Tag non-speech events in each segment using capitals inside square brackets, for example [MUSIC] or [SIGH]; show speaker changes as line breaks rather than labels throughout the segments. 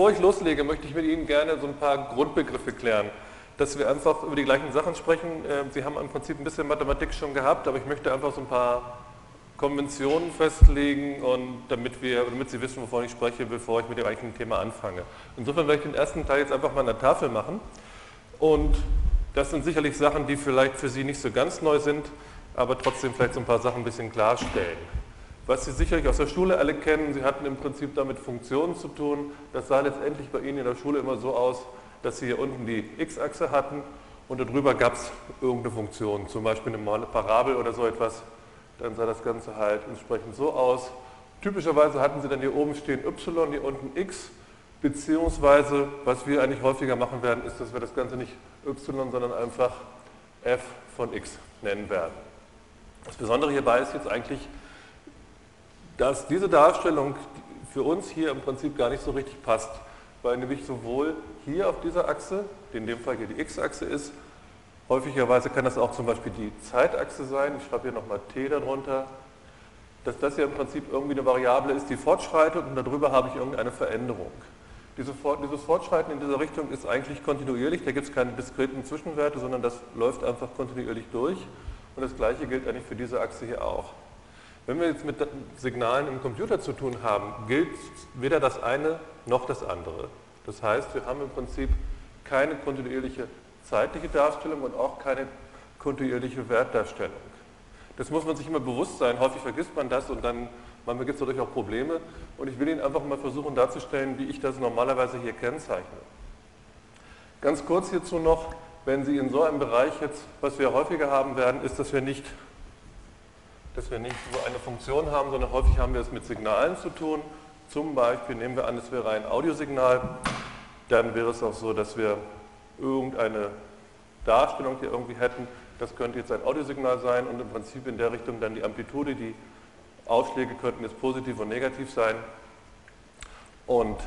Bevor ich loslege, möchte ich mit Ihnen gerne so ein paar Grundbegriffe klären, dass wir einfach über die gleichen Sachen sprechen. Ähm, Sie haben im Prinzip ein bisschen Mathematik schon gehabt, aber ich möchte einfach so ein paar Konventionen festlegen und damit, wir, damit Sie wissen, wovon ich spreche, bevor ich mit dem eigentlichen Thema anfange. Insofern werde ich den ersten Teil jetzt einfach mal an der Tafel machen und das sind sicherlich Sachen, die vielleicht für Sie nicht so ganz neu sind, aber trotzdem vielleicht so ein paar Sachen ein bisschen klarstellen. Was Sie sicherlich aus der Schule alle kennen, Sie hatten im Prinzip damit Funktionen zu tun. Das sah letztendlich bei Ihnen in der Schule immer so aus, dass Sie hier unten die x-Achse hatten und darüber gab es irgendeine Funktion, zum Beispiel eine Parabel oder so etwas. Dann sah das Ganze halt entsprechend so aus. Typischerweise hatten Sie dann hier oben stehen y, hier unten x, beziehungsweise was wir eigentlich häufiger machen werden, ist, dass wir das Ganze nicht y, sondern einfach f von x nennen werden. Das Besondere hierbei ist jetzt eigentlich, dass diese Darstellung für uns hier im Prinzip gar nicht so richtig passt, weil nämlich sowohl hier auf dieser Achse, die in dem Fall hier die x-Achse ist, häufigerweise kann das auch zum Beispiel die Zeitachse sein, ich schreibe hier nochmal t darunter, dass das hier im Prinzip irgendwie eine Variable ist, die fortschreitet und darüber habe ich irgendeine Veränderung. Diese, dieses Fortschreiten in dieser Richtung ist eigentlich kontinuierlich, da gibt es keine diskreten Zwischenwerte, sondern das läuft einfach kontinuierlich durch. Und das gleiche gilt eigentlich für diese Achse hier auch. Wenn wir jetzt mit Signalen im Computer zu tun haben, gilt weder das eine noch das andere. Das heißt, wir haben im Prinzip keine kontinuierliche zeitliche Darstellung und auch keine kontinuierliche Wertdarstellung. Das muss man sich immer bewusst sein. Häufig vergisst man das und dann manchmal gibt es dadurch auch Probleme. Und ich will Ihnen einfach mal versuchen darzustellen, wie ich das normalerweise hier kennzeichne. Ganz kurz hierzu noch, wenn Sie in so einem Bereich jetzt, was wir häufiger haben werden, ist, dass wir nicht, dass wir nicht so eine Funktion haben, sondern häufig haben wir es mit Signalen zu tun. Zum Beispiel nehmen wir an, es wäre ein Audiosignal, dann wäre es auch so, dass wir irgendeine Darstellung hier irgendwie hätten. Das könnte jetzt ein Audiosignal sein und im Prinzip in der Richtung dann die Amplitude, die Ausschläge könnten jetzt positiv und negativ sein. Und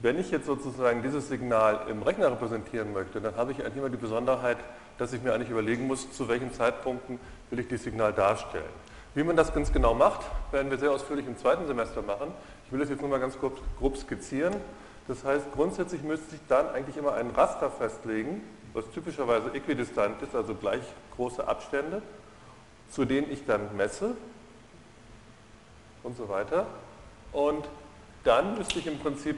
wenn ich jetzt sozusagen dieses Signal im Rechner repräsentieren möchte, dann habe ich eigentlich immer die Besonderheit, dass ich mir eigentlich überlegen muss, zu welchen Zeitpunkten will ich das Signal darstellen. Wie man das ganz genau macht, werden wir sehr ausführlich im zweiten Semester machen. Ich will das jetzt nur mal ganz grob, grob skizzieren. Das heißt, grundsätzlich müsste ich dann eigentlich immer einen Raster festlegen, was typischerweise äquidistant ist, also gleich große Abstände zu denen ich dann messe und so weiter. Und dann müsste ich im Prinzip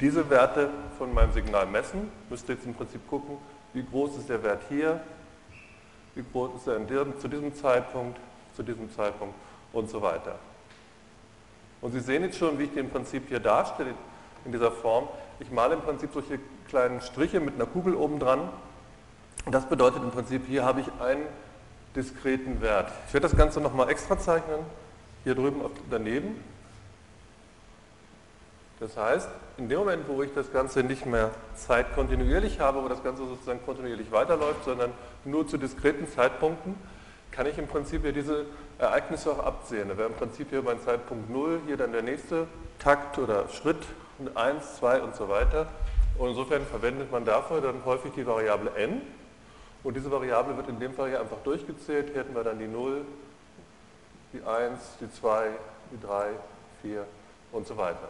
diese Werte von meinem Signal messen, müsste jetzt im Prinzip gucken, wie groß ist der Wert hier, wie groß ist er diesem, zu diesem Zeitpunkt, zu diesem Zeitpunkt und so weiter. Und Sie sehen jetzt schon, wie ich den Prinzip hier darstelle in dieser Form. Ich male im Prinzip solche kleinen Striche mit einer Kugel oben dran. Das bedeutet im Prinzip, hier habe ich einen diskreten Wert. Ich werde das Ganze nochmal extra zeichnen, hier drüben daneben. Das heißt, in dem Moment, wo ich das Ganze nicht mehr zeitkontinuierlich habe, wo das Ganze sozusagen kontinuierlich weiterläuft, sondern nur zu diskreten Zeitpunkten, kann ich im Prinzip hier diese Ereignisse auch absehen. Da wäre im Prinzip hier mein Zeitpunkt 0, hier dann der nächste Takt oder Schritt, 1, 2 und so weiter. Und insofern verwendet man dafür dann häufig die Variable n, und diese Variable wird in dem Fall hier einfach durchgezählt. Hier hätten wir dann die 0, die 1, die 2, die 3, 4 und so weiter.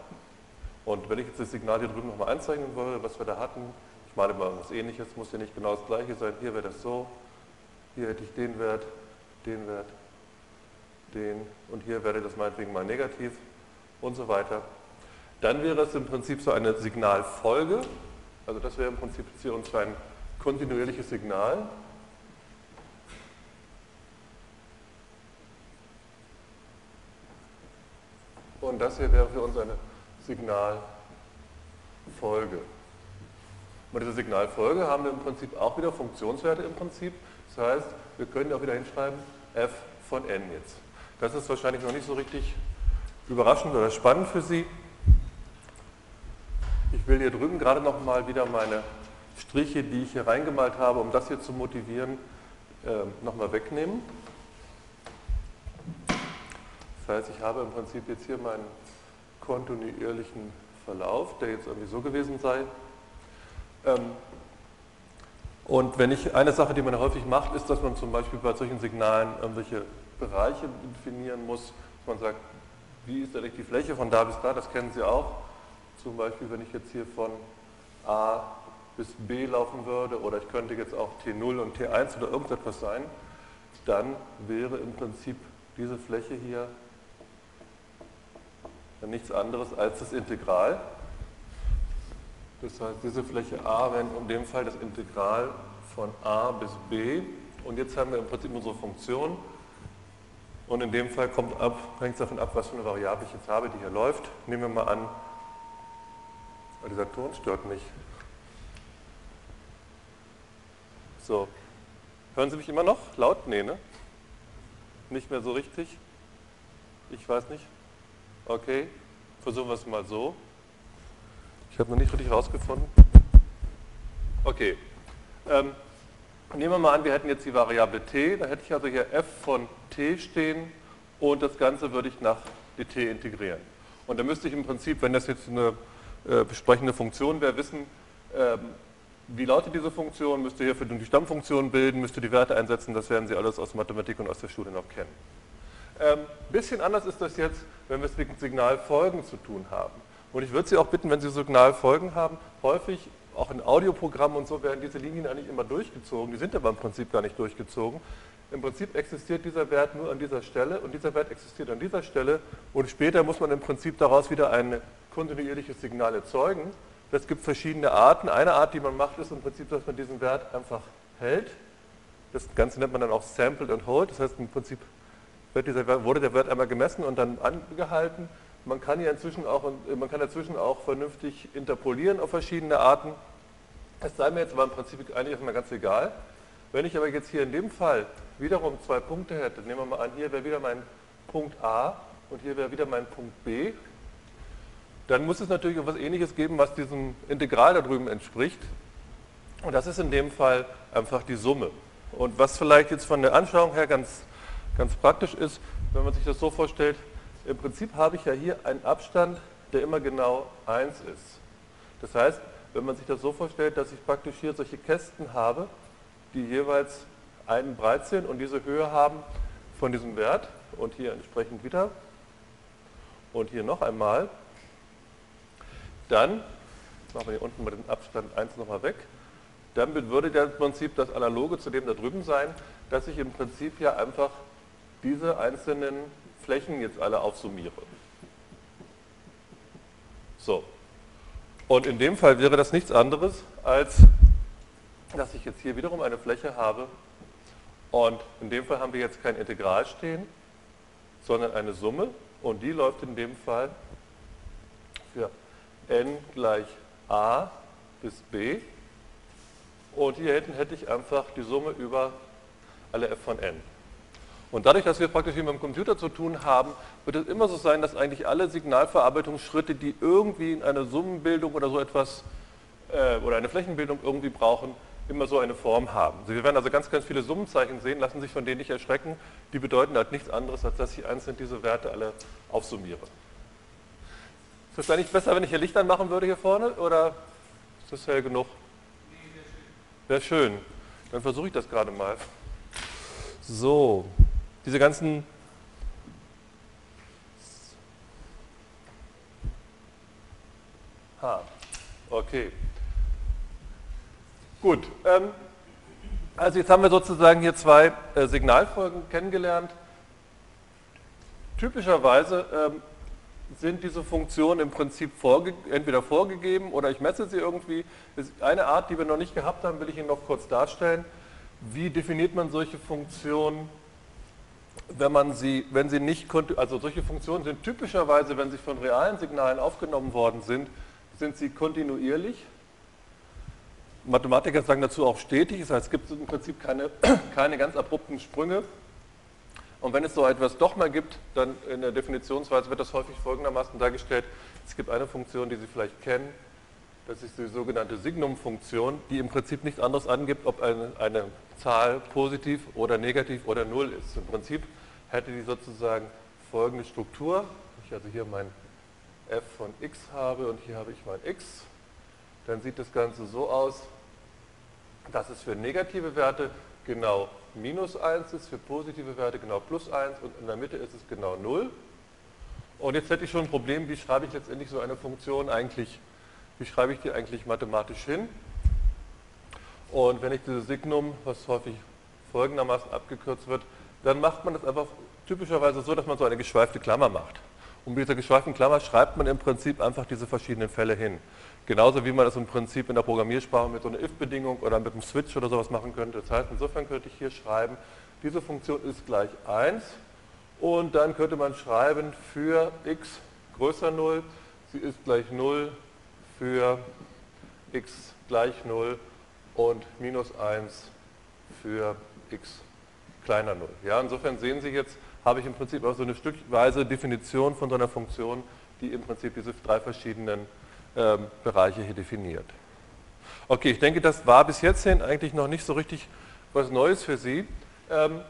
Und wenn ich jetzt das Signal hier drüben nochmal einzeichnen würde, was wir da hatten, ich meine mal was ähnliches, muss ja nicht genau das gleiche sein. Hier wäre das so, hier hätte ich den Wert, den Wert, den und hier wäre das meinetwegen mal negativ und so weiter. Dann wäre es im Prinzip so eine Signalfolge, also das wäre im Prinzip hier uns ein kontinuierliches Signal. Und das hier wäre für uns eine Signalfolge. Bei dieser Signalfolge haben wir im Prinzip auch wieder Funktionswerte im Prinzip. Das heißt, wir können auch wieder hinschreiben f von n jetzt. Das ist wahrscheinlich noch nicht so richtig überraschend oder spannend für Sie. Ich will hier drüben gerade noch mal wieder meine Striche, die ich hier reingemalt habe, um das hier zu motivieren, äh, nochmal wegnehmen. Das heißt, ich habe im Prinzip jetzt hier meinen kontinuierlichen Verlauf, der jetzt irgendwie so gewesen sei. Ähm, und wenn ich, eine Sache, die man häufig macht, ist, dass man zum Beispiel bei solchen Signalen irgendwelche Bereiche definieren muss, man sagt, wie ist eigentlich die Fläche von da bis da, das kennen Sie auch. Zum Beispiel, wenn ich jetzt hier von A bis B laufen würde, oder ich könnte jetzt auch T0 und T1 oder irgendetwas sein, dann wäre im Prinzip diese Fläche hier nichts anderes als das Integral. Das heißt, diese Fläche A wäre in dem Fall das Integral von A bis B. Und jetzt haben wir im Prinzip unsere Funktion. Und in dem Fall kommt ab, hängt es davon ab, was für eine Variable ich jetzt habe, die hier läuft. Nehmen wir mal an, dieser Ton stört mich. So. Hören Sie mich immer noch? Laut? Nee, ne? Nicht mehr so richtig? Ich weiß nicht. Okay. Versuchen wir es mal so. Ich habe noch nicht richtig rausgefunden. Okay. Ähm, nehmen wir mal an, wir hätten jetzt die Variable t. Da hätte ich also hier f von t stehen und das Ganze würde ich nach dt integrieren. Und da müsste ich im Prinzip, wenn das jetzt eine äh, besprechende Funktion wäre, wissen, ähm, wie lautet diese Funktion, müsst ihr hier für die Stammfunktion bilden, müsst ihr die Werte einsetzen, das werden Sie alles aus Mathematik und aus der Schule noch kennen. Ein ähm, bisschen anders ist das jetzt, wenn wir es mit Signalfolgen zu tun haben. Und ich würde Sie auch bitten, wenn Sie Signalfolgen haben, häufig, auch in Audioprogrammen und so, werden diese Linien eigentlich immer durchgezogen, die sind aber im Prinzip gar nicht durchgezogen. Im Prinzip existiert dieser Wert nur an dieser Stelle und dieser Wert existiert an dieser Stelle und später muss man im Prinzip daraus wieder ein kontinuierliches Signal erzeugen. Es gibt verschiedene Arten. Eine Art, die man macht, ist im Prinzip, dass man diesen Wert einfach hält. Das Ganze nennt man dann auch Sampled and Hold. Das heißt, im Prinzip dieser, wurde der Wert einmal gemessen und dann angehalten. Man kann, hier inzwischen auch, man kann dazwischen auch vernünftig interpolieren auf verschiedene Arten. Das sei mir jetzt aber im Prinzip eigentlich erstmal ganz egal. Wenn ich aber jetzt hier in dem Fall wiederum zwei Punkte hätte, nehmen wir mal an, hier wäre wieder mein Punkt A und hier wäre wieder mein Punkt B, dann muss es natürlich etwas ähnliches geben, was diesem Integral da drüben entspricht. Und das ist in dem Fall einfach die Summe. Und was vielleicht jetzt von der Anschauung her ganz, ganz praktisch ist, wenn man sich das so vorstellt, im Prinzip habe ich ja hier einen Abstand, der immer genau 1 ist. Das heißt, wenn man sich das so vorstellt, dass ich praktisch hier solche Kästen habe, die jeweils einen breit sind und diese Höhe haben von diesem Wert und hier entsprechend wieder und hier noch einmal, dann, machen wir hier unten mal den Abstand 1 nochmal weg, dann würde der im Prinzip das Analoge zu dem da drüben sein, dass ich im Prinzip ja einfach diese einzelnen Flächen jetzt alle aufsummiere. So. Und in dem Fall wäre das nichts anderes, als dass ich jetzt hier wiederum eine Fläche habe und in dem Fall haben wir jetzt kein Integral stehen, sondern eine Summe und die läuft in dem Fall für n gleich a bis b. Und hier hinten hätte ich einfach die Summe über alle f von n. Und dadurch, dass wir praktisch hier mit dem Computer zu tun haben, wird es immer so sein, dass eigentlich alle Signalverarbeitungsschritte, die irgendwie in eine Summenbildung oder so etwas äh, oder eine Flächenbildung irgendwie brauchen, immer so eine Form haben. Sie werden also ganz, ganz viele Summenzeichen sehen, lassen sich von denen nicht erschrecken. Die bedeuten halt nichts anderes, als dass ich einzeln diese Werte alle aufsummiere. Ist das eigentlich besser, wenn ich hier Licht anmachen würde hier vorne oder ist das hell genug? Wäre schön. Dann versuche ich das gerade mal. So, diese ganzen Ha, okay. Gut, ähm, also jetzt haben wir sozusagen hier zwei äh, Signalfolgen kennengelernt. Typischerweise ähm, sind diese Funktionen im Prinzip vorge entweder vorgegeben oder ich messe sie irgendwie. Ist eine Art, die wir noch nicht gehabt haben, will ich Ihnen noch kurz darstellen. Wie definiert man solche Funktionen, wenn man sie, wenn sie nicht, also solche Funktionen sind typischerweise, wenn sie von realen Signalen aufgenommen worden sind, sind sie kontinuierlich. Mathematiker sagen dazu auch stetig, das heißt, es gibt im Prinzip keine, [CLEARS THROAT] keine ganz abrupten Sprünge. Und wenn es so etwas doch mal gibt, dann in der Definitionsweise wird das häufig folgendermaßen dargestellt. Es gibt eine Funktion, die Sie vielleicht kennen, das ist die sogenannte Signum-Funktion, die im Prinzip nichts anderes angibt, ob eine, eine Zahl positiv oder negativ oder null ist. Im Prinzip hätte die sozusagen folgende Struktur. Ich also hier mein f von x habe und hier habe ich mein x. Dann sieht das Ganze so aus, dass es für negative Werte genau minus 1 ist, für positive Werte genau plus 1 und in der Mitte ist es genau 0. Und jetzt hätte ich schon ein Problem, wie schreibe ich letztendlich so eine Funktion eigentlich, wie schreibe ich die eigentlich mathematisch hin? Und wenn ich dieses Signum, was häufig folgendermaßen abgekürzt wird, dann macht man das einfach typischerweise so, dass man so eine geschweifte Klammer macht. Und mit dieser geschweiften Klammer schreibt man im Prinzip einfach diese verschiedenen Fälle hin. Genauso wie man das im Prinzip in der Programmiersprache mit so einer if-Bedingung oder mit einem Switch oder sowas machen könnte. Das heißt, insofern könnte ich hier schreiben, diese Funktion ist gleich 1 und dann könnte man schreiben für x größer 0, sie ist gleich 0 für x gleich 0 und minus 1 für x kleiner 0. Ja, insofern sehen Sie jetzt, habe ich im Prinzip auch so eine stückweise Definition von so einer Funktion, die im Prinzip diese drei verschiedenen ähm, Bereiche hier definiert. Okay, ich denke, das war bis jetzt hin eigentlich noch nicht so richtig was Neues für Sie. Ähm,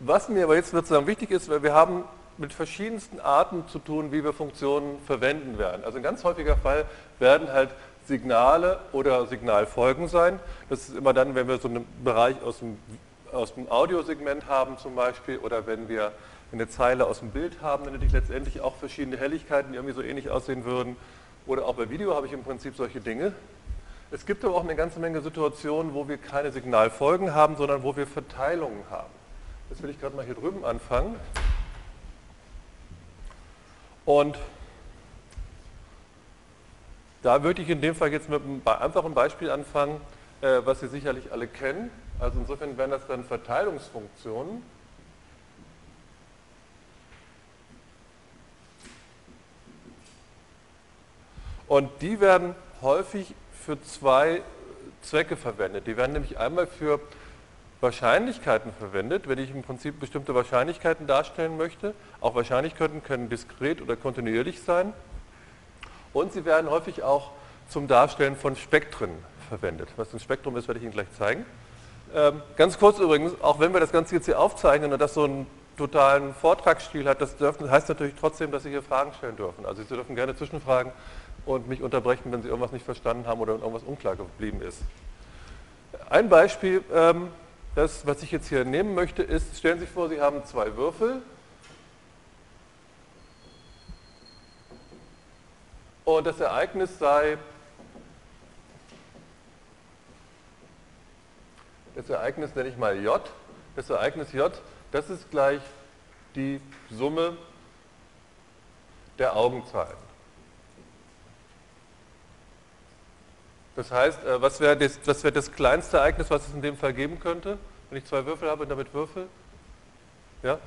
was mir aber jetzt sozusagen wichtig ist, weil wir haben mit verschiedensten Arten zu tun, wie wir Funktionen verwenden werden. Also ein ganz häufiger Fall werden halt Signale oder Signalfolgen sein. Das ist immer dann, wenn wir so einen Bereich aus dem, aus dem Audiosegment haben zum Beispiel oder wenn wir eine Zeile aus dem Bild haben, dann hätte ich letztendlich auch verschiedene Helligkeiten, die irgendwie so ähnlich aussehen würden. Oder auch bei Video habe ich im Prinzip solche Dinge. Es gibt aber auch eine ganze Menge Situationen, wo wir keine Signalfolgen haben, sondern wo wir Verteilungen haben. Das will ich gerade mal hier drüben anfangen. Und da würde ich in dem Fall jetzt mit einem einfachen Beispiel anfangen, äh, was Sie sicherlich alle kennen. Also insofern wären das dann Verteilungsfunktionen. Und die werden häufig für zwei Zwecke verwendet. Die werden nämlich einmal für Wahrscheinlichkeiten verwendet, wenn ich im Prinzip bestimmte Wahrscheinlichkeiten darstellen möchte. Auch Wahrscheinlichkeiten können diskret oder kontinuierlich sein. Und sie werden häufig auch zum Darstellen von Spektren verwendet. Was ein Spektrum ist, werde ich Ihnen gleich zeigen. Ähm, ganz kurz übrigens, auch wenn wir das Ganze jetzt hier aufzeichnen und das so einen totalen Vortragsstil hat, das dürfen, heißt natürlich trotzdem, dass Sie hier Fragen stellen dürfen. Also Sie dürfen gerne Zwischenfragen und mich unterbrechen, wenn Sie irgendwas nicht verstanden haben oder irgendwas unklar geblieben ist. Ein Beispiel, ähm, das, was ich jetzt hier nehmen möchte, ist, stellen Sie sich vor, Sie haben zwei Würfel und das Ereignis sei, das Ereignis nenne ich mal J, das Ereignis J, das ist gleich die Summe der Augenzahlen. Das heißt, äh, was wäre das, wär das kleinste Ereignis, was es in dem Fall geben könnte, wenn ich zwei Würfel habe und damit Würfel? Ja?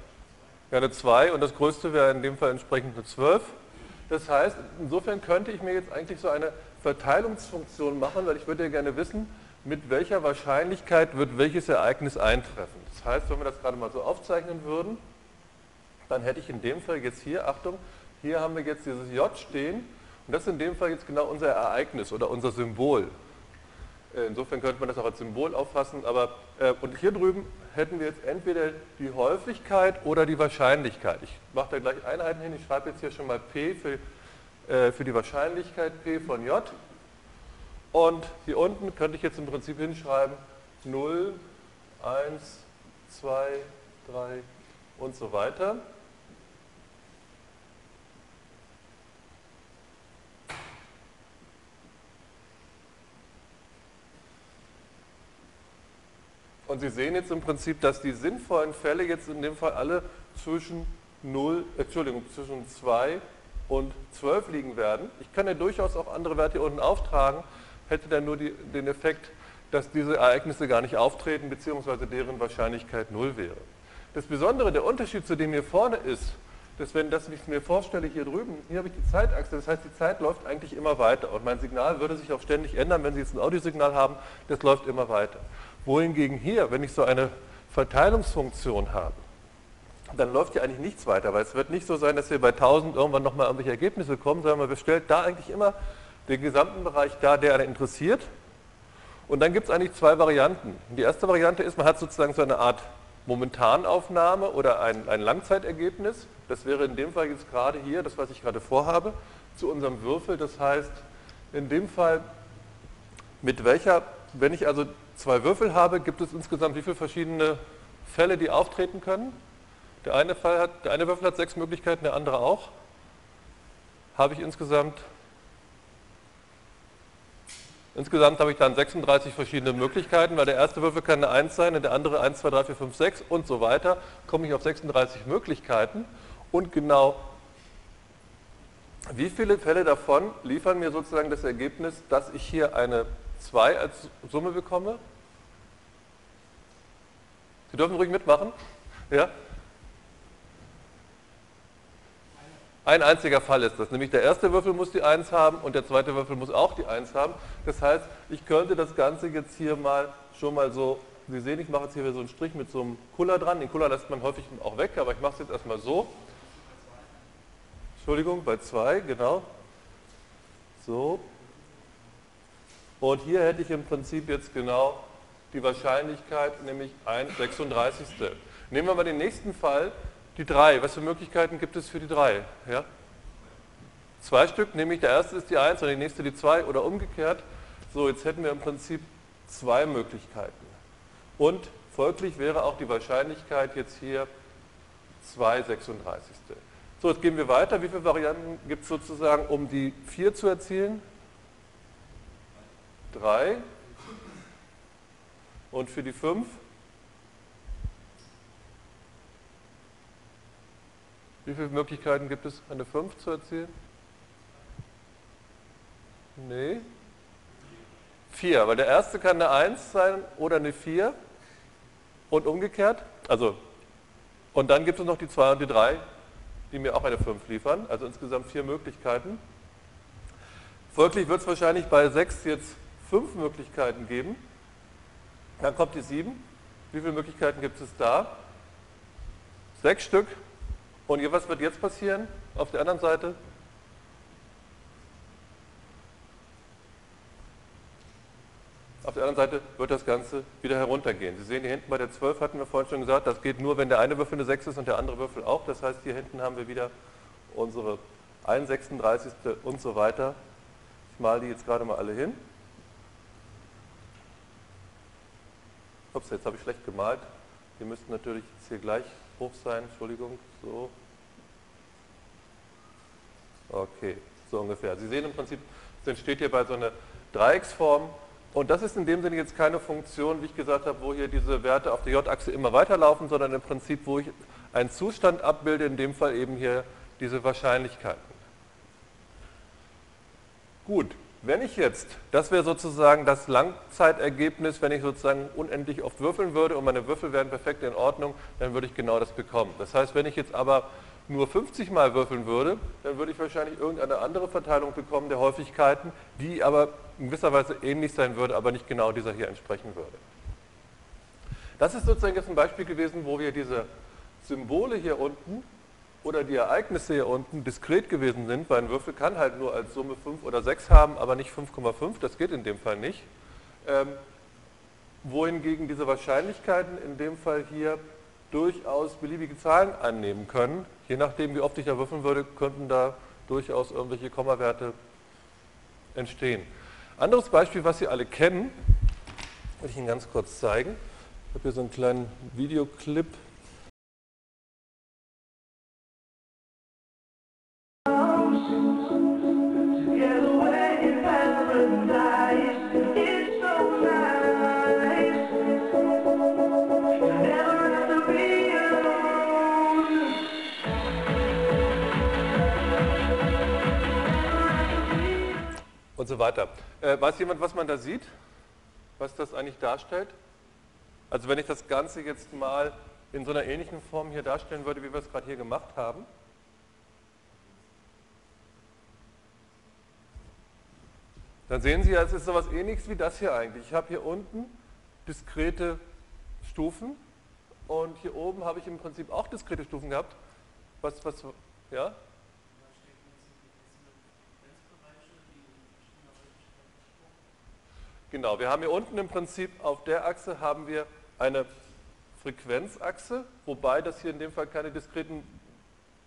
Ja, eine 2 und das größte wäre in dem Fall entsprechend eine 12. Das heißt, insofern könnte ich mir jetzt eigentlich so eine Verteilungsfunktion machen, weil ich würde ja gerne wissen, mit welcher Wahrscheinlichkeit wird welches Ereignis eintreffen. Das heißt, wenn wir das gerade mal so aufzeichnen würden, dann hätte ich in dem Fall jetzt hier, Achtung, hier haben wir jetzt dieses J stehen und das ist in dem Fall jetzt genau unser Ereignis oder unser Symbol. Äh, insofern könnte man das auch als Symbol auffassen. Aber, äh, und hier drüben hätten wir jetzt entweder die Häufigkeit oder die Wahrscheinlichkeit. Ich mache da gleich Einheiten hin. Ich schreibe jetzt hier schon mal P für, äh, für die Wahrscheinlichkeit, P von J. Und hier unten könnte ich jetzt im Prinzip hinschreiben 0, 1, 2, 3 und so weiter. Und Sie sehen jetzt im Prinzip, dass die sinnvollen Fälle jetzt in dem Fall alle zwischen 0, Entschuldigung, zwischen 2 und 12 liegen werden. Ich kann ja durchaus auch andere Werte hier unten auftragen, hätte dann nur die, den Effekt, dass diese Ereignisse gar nicht auftreten, beziehungsweise deren Wahrscheinlichkeit 0 wäre. Das Besondere, der Unterschied zu dem hier vorne ist, dass wenn das ich mir vorstelle hier drüben, hier habe ich die Zeitachse, das heißt die Zeit läuft eigentlich immer weiter und mein Signal würde sich auch ständig ändern, wenn Sie jetzt ein Audiosignal haben, das läuft immer weiter wohingegen hier, wenn ich so eine Verteilungsfunktion habe, dann läuft hier eigentlich nichts weiter, weil es wird nicht so sein, dass wir bei 1000 irgendwann nochmal irgendwelche Ergebnisse kommen, sondern man bestellt da eigentlich immer den gesamten Bereich da, der einen interessiert. Und dann gibt es eigentlich zwei Varianten. Die erste Variante ist, man hat sozusagen so eine Art Momentanaufnahme oder ein, ein Langzeitergebnis. Das wäre in dem Fall jetzt gerade hier, das was ich gerade vorhabe, zu unserem Würfel. Das heißt, in dem Fall, mit welcher, wenn ich also zwei Würfel habe, gibt es insgesamt wie viele verschiedene Fälle, die auftreten können? Der eine, Fall hat, der eine Würfel hat sechs Möglichkeiten, der andere auch. Habe ich insgesamt Insgesamt habe ich dann 36 verschiedene Möglichkeiten, weil der erste Würfel kann eine 1 sein und der andere 1, 2, 3, 4, 5, 6 und so weiter. Komme ich auf 36 Möglichkeiten und genau wie viele Fälle davon liefern mir sozusagen das Ergebnis, dass ich hier eine 2 als Summe bekomme? Sie dürfen ruhig mitmachen. Ja? Ein einziger Fall ist das, nämlich der erste Würfel muss die 1 haben und der zweite Würfel muss auch die 1 haben. Das heißt, ich könnte das Ganze jetzt hier mal schon mal so, Sie sehen, ich mache jetzt hier so einen Strich mit so einem Kuller dran. Den Kuller lässt man häufig auch weg, aber ich mache es jetzt erstmal so. Entschuldigung, bei 2, genau. So. Und hier hätte ich im Prinzip jetzt genau die Wahrscheinlichkeit, nämlich 1 36. Nehmen wir mal den nächsten Fall. Die drei, was für Möglichkeiten gibt es für die drei? Ja? Zwei Stück, nämlich der erste ist die 1 und der nächste die 2 oder umgekehrt. So, jetzt hätten wir im Prinzip zwei Möglichkeiten. Und folglich wäre auch die Wahrscheinlichkeit jetzt hier 2 36. So, jetzt gehen wir weiter. Wie viele Varianten gibt es sozusagen, um die 4 zu erzielen? Drei. Und für die 5? Wie viele Möglichkeiten gibt es, eine 5 zu erzielen? Nee. 4, weil der erste kann eine 1 sein oder eine 4 und umgekehrt. Also, und dann gibt es noch die 2 und die 3, die mir auch eine 5 liefern. Also insgesamt vier Möglichkeiten. Folglich wird es wahrscheinlich bei 6 jetzt 5 Möglichkeiten geben. Dann kommt die 7. Wie viele Möglichkeiten gibt es da? 6 Stück. Und was wird jetzt passieren auf der anderen Seite? Auf der anderen Seite wird das Ganze wieder heruntergehen. Sie sehen, hier hinten bei der 12 hatten wir vorhin schon gesagt, das geht nur, wenn der eine Würfel eine 6 ist und der andere Würfel auch. Das heißt, hier hinten haben wir wieder unsere 1 36. und so weiter. Ich male die jetzt gerade mal alle hin. Ups, jetzt habe ich schlecht gemalt. Die müssten natürlich jetzt hier gleich hoch sein, Entschuldigung, so. Okay, so ungefähr. Sie sehen im Prinzip, es entsteht hier bei so einer Dreiecksform und das ist in dem Sinne jetzt keine Funktion, wie ich gesagt habe, wo hier diese Werte auf der J-Achse immer weiterlaufen, sondern im Prinzip, wo ich einen Zustand abbilde, in dem Fall eben hier diese Wahrscheinlichkeiten. Gut, wenn ich jetzt, das wäre sozusagen das Langzeitergebnis, wenn ich sozusagen unendlich oft würfeln würde und meine Würfel wären perfekt in Ordnung, dann würde ich genau das bekommen. Das heißt, wenn ich jetzt aber nur 50 Mal würfeln würde, dann würde ich wahrscheinlich irgendeine andere Verteilung bekommen der Häufigkeiten, die aber in gewisser Weise ähnlich sein würde, aber nicht genau dieser hier entsprechen würde. Das ist sozusagen jetzt ein Beispiel gewesen, wo wir diese Symbole hier unten oder die Ereignisse hier unten diskret gewesen sind, weil ein Würfel kann halt nur als Summe 5 oder 6 haben, aber nicht 5,5, das geht in dem Fall nicht. Ähm, wohingegen diese Wahrscheinlichkeiten in dem Fall hier durchaus beliebige Zahlen annehmen können. Je nachdem, wie oft ich da würfeln würde, könnten da durchaus irgendwelche Kommawerte entstehen. Anderes Beispiel, was Sie alle kennen, will ich Ihnen ganz kurz zeigen. Ich habe hier so einen kleinen Videoclip weiter. Äh, weiß jemand, was man da sieht? Was das eigentlich darstellt? Also wenn ich das Ganze jetzt mal in so einer ähnlichen Form hier darstellen würde, wie wir es gerade hier gemacht haben. Dann sehen Sie es ist so etwas ähnliches wie das hier eigentlich. Ich habe hier unten diskrete Stufen und hier oben habe ich im Prinzip auch diskrete Stufen gehabt. Was, was, ja? Genau, wir haben hier unten im Prinzip auf der Achse haben wir eine Frequenzachse, wobei das hier in dem Fall keine diskreten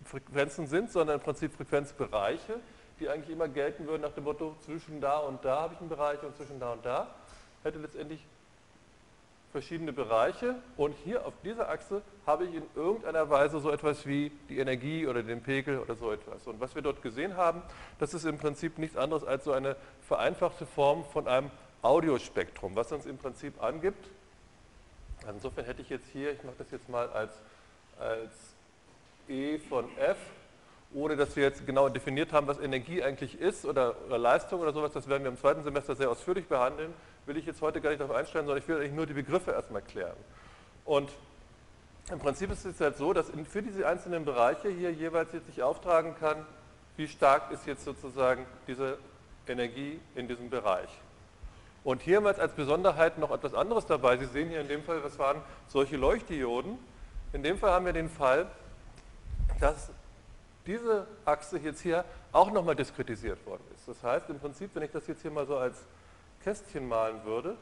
Frequenzen sind, sondern im Prinzip Frequenzbereiche, die eigentlich immer gelten würden nach dem Motto, zwischen da und da habe ich einen Bereich und zwischen da und da. Hätte letztendlich verschiedene Bereiche und hier auf dieser Achse habe ich in irgendeiner Weise so etwas wie die Energie oder den Pegel oder so etwas. Und was wir dort gesehen haben, das ist im Prinzip nichts anderes als so eine vereinfachte Form von einem Audiospektrum, was uns im Prinzip angibt. Also insofern hätte ich jetzt hier, ich mache das jetzt mal als, als E von F, ohne dass wir jetzt genau definiert haben, was Energie eigentlich ist oder, oder Leistung oder sowas, das werden wir im zweiten Semester sehr ausführlich behandeln will ich jetzt heute gar nicht darauf einstellen, sondern ich will eigentlich nur die Begriffe erstmal klären. Und im Prinzip ist es jetzt so, dass für diese einzelnen Bereiche hier jeweils jetzt sich auftragen kann, wie stark ist jetzt sozusagen diese Energie in diesem Bereich. Und hier haben wir jetzt als Besonderheit noch etwas anderes dabei. Sie sehen hier in dem Fall, was waren solche Leuchtdioden. In dem Fall haben wir den Fall, dass diese Achse jetzt hier auch nochmal diskretisiert worden ist. Das heißt im Prinzip, wenn ich das jetzt hier mal so als Kästchen malen würde,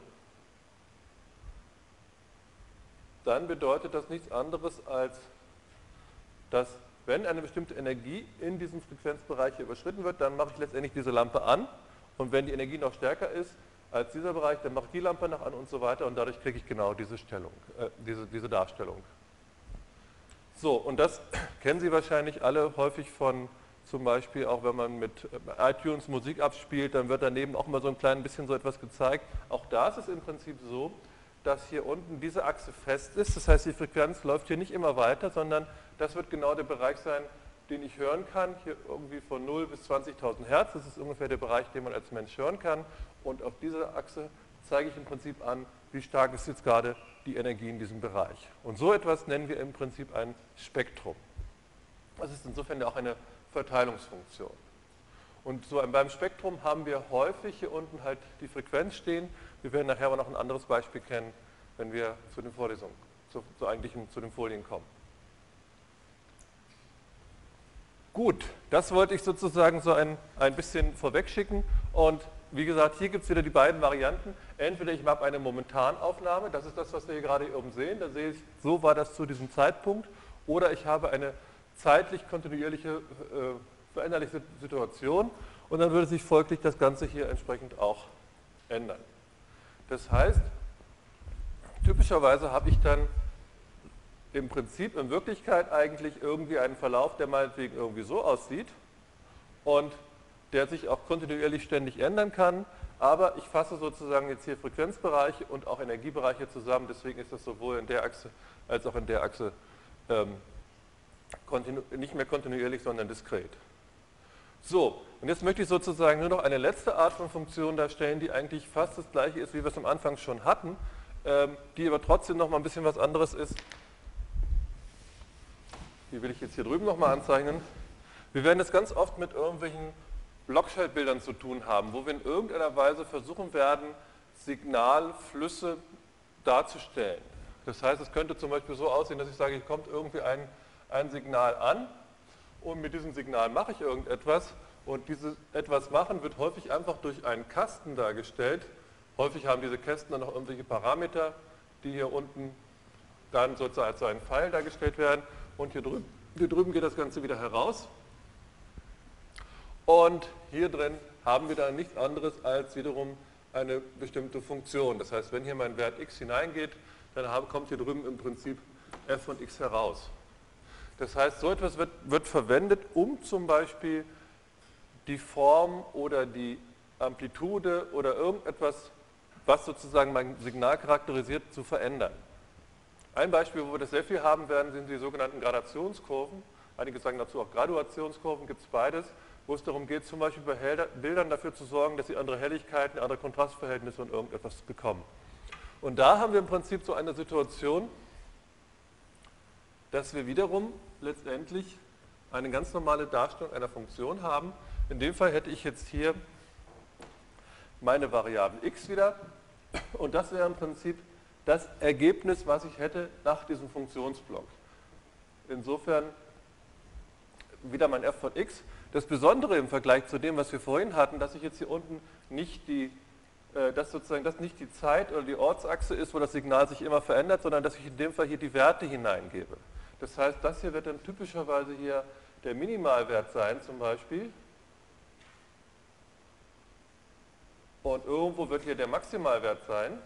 dann bedeutet das nichts anderes als, dass wenn eine bestimmte Energie in diesem Frequenzbereich überschritten wird, dann mache ich letztendlich diese Lampe an und wenn die Energie noch stärker ist als dieser Bereich, dann mache ich die Lampe noch an und so weiter und dadurch kriege ich genau diese Stellung, äh, diese, diese Darstellung. So, und das [CLEARS THROAT] kennen Sie wahrscheinlich alle häufig von zum Beispiel auch wenn man mit äh, iTunes Musik abspielt, dann wird daneben auch mal so ein klein bisschen so etwas gezeigt. Auch da ist es im Prinzip so, dass hier unten diese Achse fest ist. Das heißt, die Frequenz läuft hier nicht immer weiter, sondern das wird genau der Bereich sein, den ich hören kann. Hier irgendwie von 0 bis 20.000 Hertz. Das ist ungefähr der Bereich, den man als Mensch hören kann. Und auf dieser Achse zeige ich im Prinzip an, wie stark ist jetzt gerade die Energie in diesem Bereich. Und so etwas nennen wir im Prinzip ein Spektrum. Das ist insofern auch eine Verteilungsfunktion. Und so beim Spektrum haben wir häufig hier unten halt die Frequenz stehen. Wir werden nachher aber noch ein anderes Beispiel kennen, wenn wir zu den Vorlesungen, zu, zu, eigentlichen, zu den Folien kommen. Gut, das wollte ich sozusagen so ein, ein bisschen vorwegschicken. Und wie gesagt, hier gibt es wieder die beiden Varianten. Entweder ich habe eine Momentanaufnahme, das ist das, was wir hier gerade oben sehen, da sehe ich, so war das zu diesem Zeitpunkt, oder ich habe eine zeitlich kontinuierliche äh, veränderliche Situation und dann würde sich folglich das Ganze hier entsprechend auch ändern. Das heißt, typischerweise habe ich dann im Prinzip in Wirklichkeit eigentlich irgendwie einen Verlauf, der meinetwegen irgendwie so aussieht und der sich auch kontinuierlich ständig ändern kann, aber ich fasse sozusagen jetzt hier Frequenzbereiche und auch Energiebereiche zusammen, deswegen ist das sowohl in der Achse als auch in der Achse ähm, nicht mehr kontinuierlich, sondern diskret. So, und jetzt möchte ich sozusagen nur noch eine letzte Art von Funktion darstellen, die eigentlich fast das gleiche ist, wie wir es am Anfang schon hatten, ähm, die aber trotzdem noch mal ein bisschen was anderes ist. Die will ich jetzt hier drüben noch mal anzeichnen. Wir werden das ganz oft mit irgendwelchen Blockschaltbildern zu tun haben, wo wir in irgendeiner Weise versuchen werden, Signalflüsse darzustellen. Das heißt, es könnte zum Beispiel so aussehen, dass ich sage, hier kommt irgendwie ein ein Signal an und mit diesem Signal mache ich irgendetwas und dieses etwas machen wird häufig einfach durch einen Kasten dargestellt. Häufig haben diese Kästen dann noch irgendwelche Parameter, die hier unten dann sozusagen als ein Pfeil dargestellt werden und hier drüben, hier drüben geht das Ganze wieder heraus. Und hier drin haben wir dann nichts anderes als wiederum eine bestimmte Funktion. Das heißt, wenn hier mein Wert x hineingeht, dann kommt hier drüben im Prinzip f von x heraus. Das heißt, so etwas wird, wird verwendet, um zum Beispiel die Form oder die Amplitude oder irgendetwas, was sozusagen mein Signal charakterisiert, zu verändern. Ein Beispiel, wo wir das sehr viel haben werden, sind die sogenannten Gradationskurven. Einige sagen dazu auch Graduationskurven, gibt es beides, wo es darum geht, zum Beispiel bei Bildern dafür zu sorgen, dass sie andere Helligkeiten, andere Kontrastverhältnisse und irgendetwas bekommen. Und da haben wir im Prinzip so eine Situation, dass wir wiederum letztendlich eine ganz normale Darstellung einer Funktion haben. In dem Fall hätte ich jetzt hier meine Variable x wieder und das wäre im Prinzip das Ergebnis, was ich hätte nach diesem Funktionsblock. Insofern wieder mein f von x. Das Besondere im Vergleich zu dem, was wir vorhin hatten, dass ich jetzt hier unten nicht die, äh, dass sozusagen das nicht die Zeit oder die Ortsachse ist, wo das Signal sich immer verändert, sondern dass ich in dem Fall hier die Werte hineingebe. Das heißt, das hier wird dann typischerweise hier der Minimalwert sein zum Beispiel. Und irgendwo wird hier der Maximalwert sein.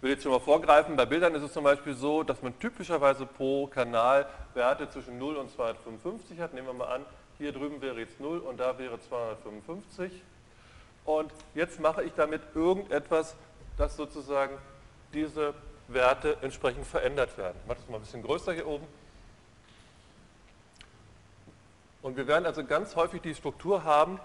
Will jetzt schon mal vorgreifen, bei Bildern ist es zum Beispiel so, dass man typischerweise pro Kanal Werte zwischen 0 und 255 hat. Nehmen wir mal an, hier drüben wäre jetzt 0 und da wäre 255. Und jetzt mache ich damit irgendetwas, dass sozusagen diese Werte entsprechend verändert werden. Ich mache das mal ein bisschen größer hier oben. Und wir werden also ganz häufig die Struktur haben,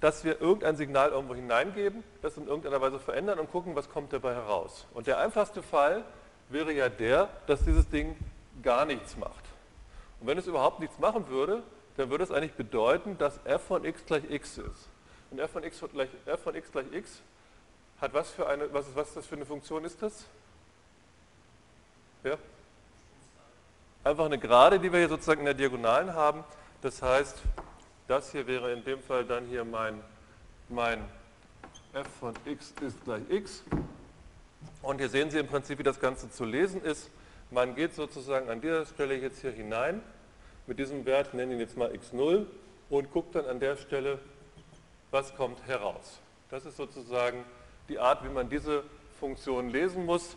dass wir irgendein Signal irgendwo hineingeben, das in irgendeiner Weise verändern und gucken, was kommt dabei heraus. Und der einfachste Fall wäre ja der, dass dieses Ding gar nichts macht. Und wenn es überhaupt nichts machen würde, dann würde es eigentlich bedeuten, dass f von x gleich x ist. Und f von x gleich, f von x, gleich x hat was für eine, was ist, was das für eine Funktion ist das? Ja? Einfach eine Gerade, die wir hier sozusagen in der Diagonalen haben. Das heißt, das hier wäre in dem Fall dann hier mein, mein f von x ist gleich x. Und hier sehen Sie im Prinzip, wie das Ganze zu lesen ist. Man geht sozusagen an dieser Stelle jetzt hier hinein mit diesem Wert, nennen ihn jetzt mal x0 und guckt dann an der Stelle, was kommt heraus. Das ist sozusagen die Art, wie man diese Funktion lesen muss.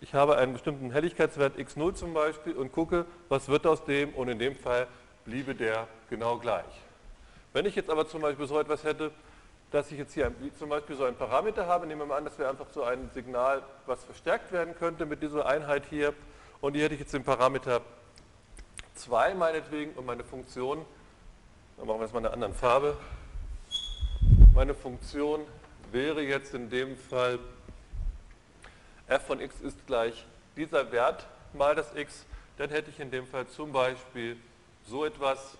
Ich habe einen bestimmten Helligkeitswert x0 zum Beispiel und gucke, was wird aus dem und in dem Fall bliebe der genau gleich. Wenn ich jetzt aber zum Beispiel so etwas hätte, dass ich jetzt hier zum Beispiel so einen Parameter habe, nehmen wir mal an, das wäre einfach so ein Signal, was verstärkt werden könnte mit dieser Einheit hier. Und hier hätte ich jetzt den Parameter 2 meinetwegen und meine Funktion, dann machen wir jetzt mal eine andere Farbe. Meine Funktion wäre jetzt in dem Fall f von x ist gleich dieser Wert mal das x, dann hätte ich in dem Fall zum Beispiel so etwas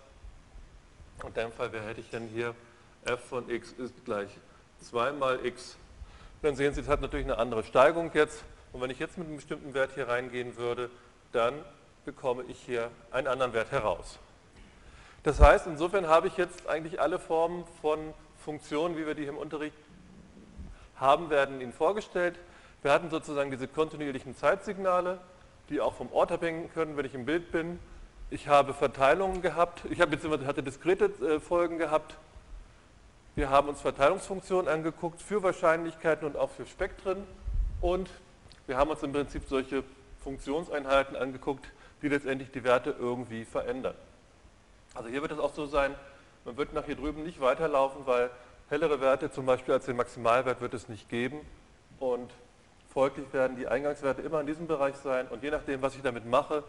in dem Fall hätte ich dann hier f von x ist gleich 2 mal x. Dann sehen Sie, es hat natürlich eine andere Steigung jetzt. Und wenn ich jetzt mit einem bestimmten Wert hier reingehen würde, dann bekomme ich hier einen anderen Wert heraus. Das heißt, insofern habe ich jetzt eigentlich alle Formen von Funktionen, wie wir die im Unterricht haben werden, Ihnen vorgestellt. Wir hatten sozusagen diese kontinuierlichen Zeitsignale, die auch vom Ort abhängen können, wenn ich im Bild bin. Ich habe Verteilungen gehabt, ich habe hatte diskrete äh, Folgen gehabt. Wir haben uns Verteilungsfunktionen angeguckt für Wahrscheinlichkeiten und auch für Spektren und wir haben uns im Prinzip solche Funktionseinheiten angeguckt, die letztendlich die Werte irgendwie verändern. Also hier wird es auch so sein, man wird nach hier drüben nicht weiterlaufen, weil hellere Werte zum Beispiel als den Maximalwert wird es nicht geben und folglich werden die Eingangswerte immer in diesem Bereich sein und je nachdem, was ich damit mache,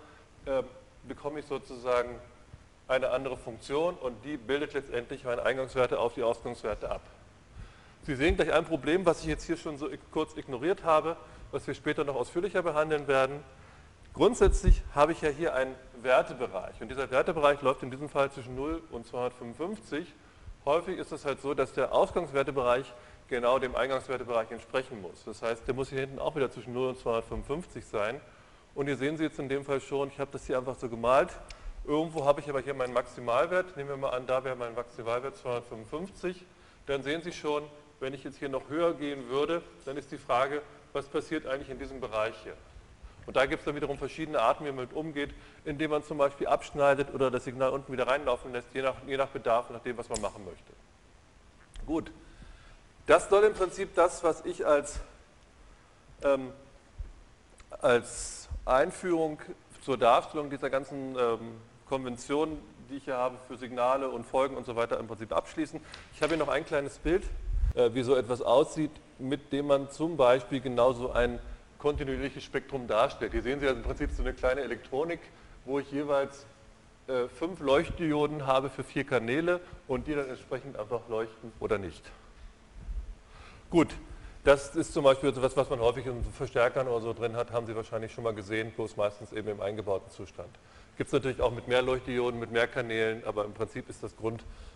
äh, bekomme ich sozusagen eine andere Funktion und die bildet letztendlich meine Eingangswerte auf die Ausgangswerte ab. Sie sehen gleich ein Problem, was ich jetzt hier schon so kurz ignoriert habe, was wir später noch ausführlicher behandeln werden. Grundsätzlich habe ich ja hier einen Wertebereich und dieser Wertebereich läuft in diesem Fall zwischen 0 und 255. Häufig ist es halt so, dass der Ausgangswertebereich genau dem Eingangswertebereich entsprechen muss. Das heißt, der muss hier hinten auch wieder zwischen 0 und 255 sein. Und hier sehen Sie jetzt in dem Fall schon, ich habe das hier einfach so gemalt. Irgendwo habe ich aber hier meinen Maximalwert. Nehmen wir mal an, da wäre mein Maximalwert 255. Dann sehen Sie schon, wenn ich jetzt hier noch höher gehen würde, dann ist die Frage, was passiert eigentlich in diesem Bereich hier? Und da gibt es dann wiederum verschiedene Arten, wie man damit umgeht, indem man zum Beispiel abschneidet oder das Signal unten wieder reinlaufen lässt, je nach, je nach Bedarf, nach dem, was man machen möchte. Gut. Das soll im Prinzip das, was ich als, ähm, als Einführung zur Darstellung dieser ganzen ähm, Konventionen, die ich hier habe für Signale und Folgen und so weiter, im Prinzip abschließen. Ich habe hier noch ein kleines Bild, äh, wie so etwas aussieht, mit dem man zum Beispiel genauso ein kontinuierliches Spektrum darstellt. Hier sehen Sie also im Prinzip so eine kleine Elektronik, wo ich jeweils äh, fünf Leuchtdioden habe für vier Kanäle und die dann entsprechend einfach leuchten oder nicht. Gut, das ist zum Beispiel etwas, was man häufig in Verstärkern oder so drin hat, haben Sie wahrscheinlich schon mal gesehen, bloß meistens eben im eingebauten Zustand. Gibt es natürlich auch mit mehr Leuchtdioden, mit mehr Kanälen, aber im Prinzip ist das Grund,